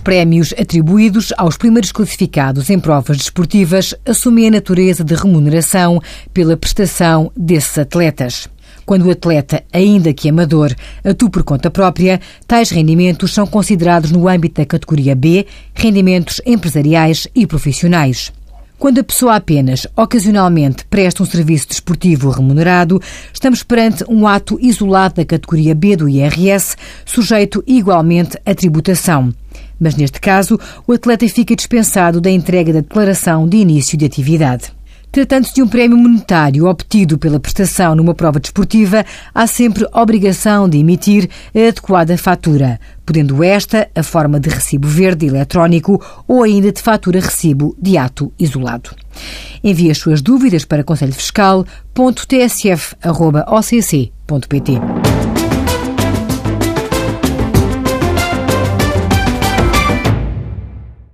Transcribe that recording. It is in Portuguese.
Os prémios atribuídos aos primeiros classificados em provas desportivas assumem a natureza de remuneração pela prestação desses atletas. Quando o atleta, ainda que amador, atua por conta própria, tais rendimentos são considerados no âmbito da categoria B, rendimentos empresariais e profissionais. Quando a pessoa apenas, ocasionalmente, presta um serviço desportivo remunerado, estamos perante um ato isolado da categoria B do IRS, sujeito igualmente à tributação. Mas neste caso, o atleta fica dispensado da entrega da declaração de início de atividade. Tratando-se de um prémio monetário obtido pela prestação numa prova desportiva, há sempre obrigação de emitir a adequada fatura, podendo esta a forma de recibo verde eletrónico ou ainda de fatura-recibo de ato isolado. Envie as suas dúvidas para conselhofiscal.tsf.occ.pt.